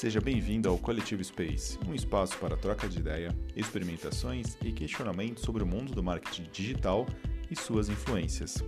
Seja bem-vindo ao Coletivo Space, um espaço para troca de ideia, experimentações e questionamentos sobre o mundo do marketing digital e suas influências.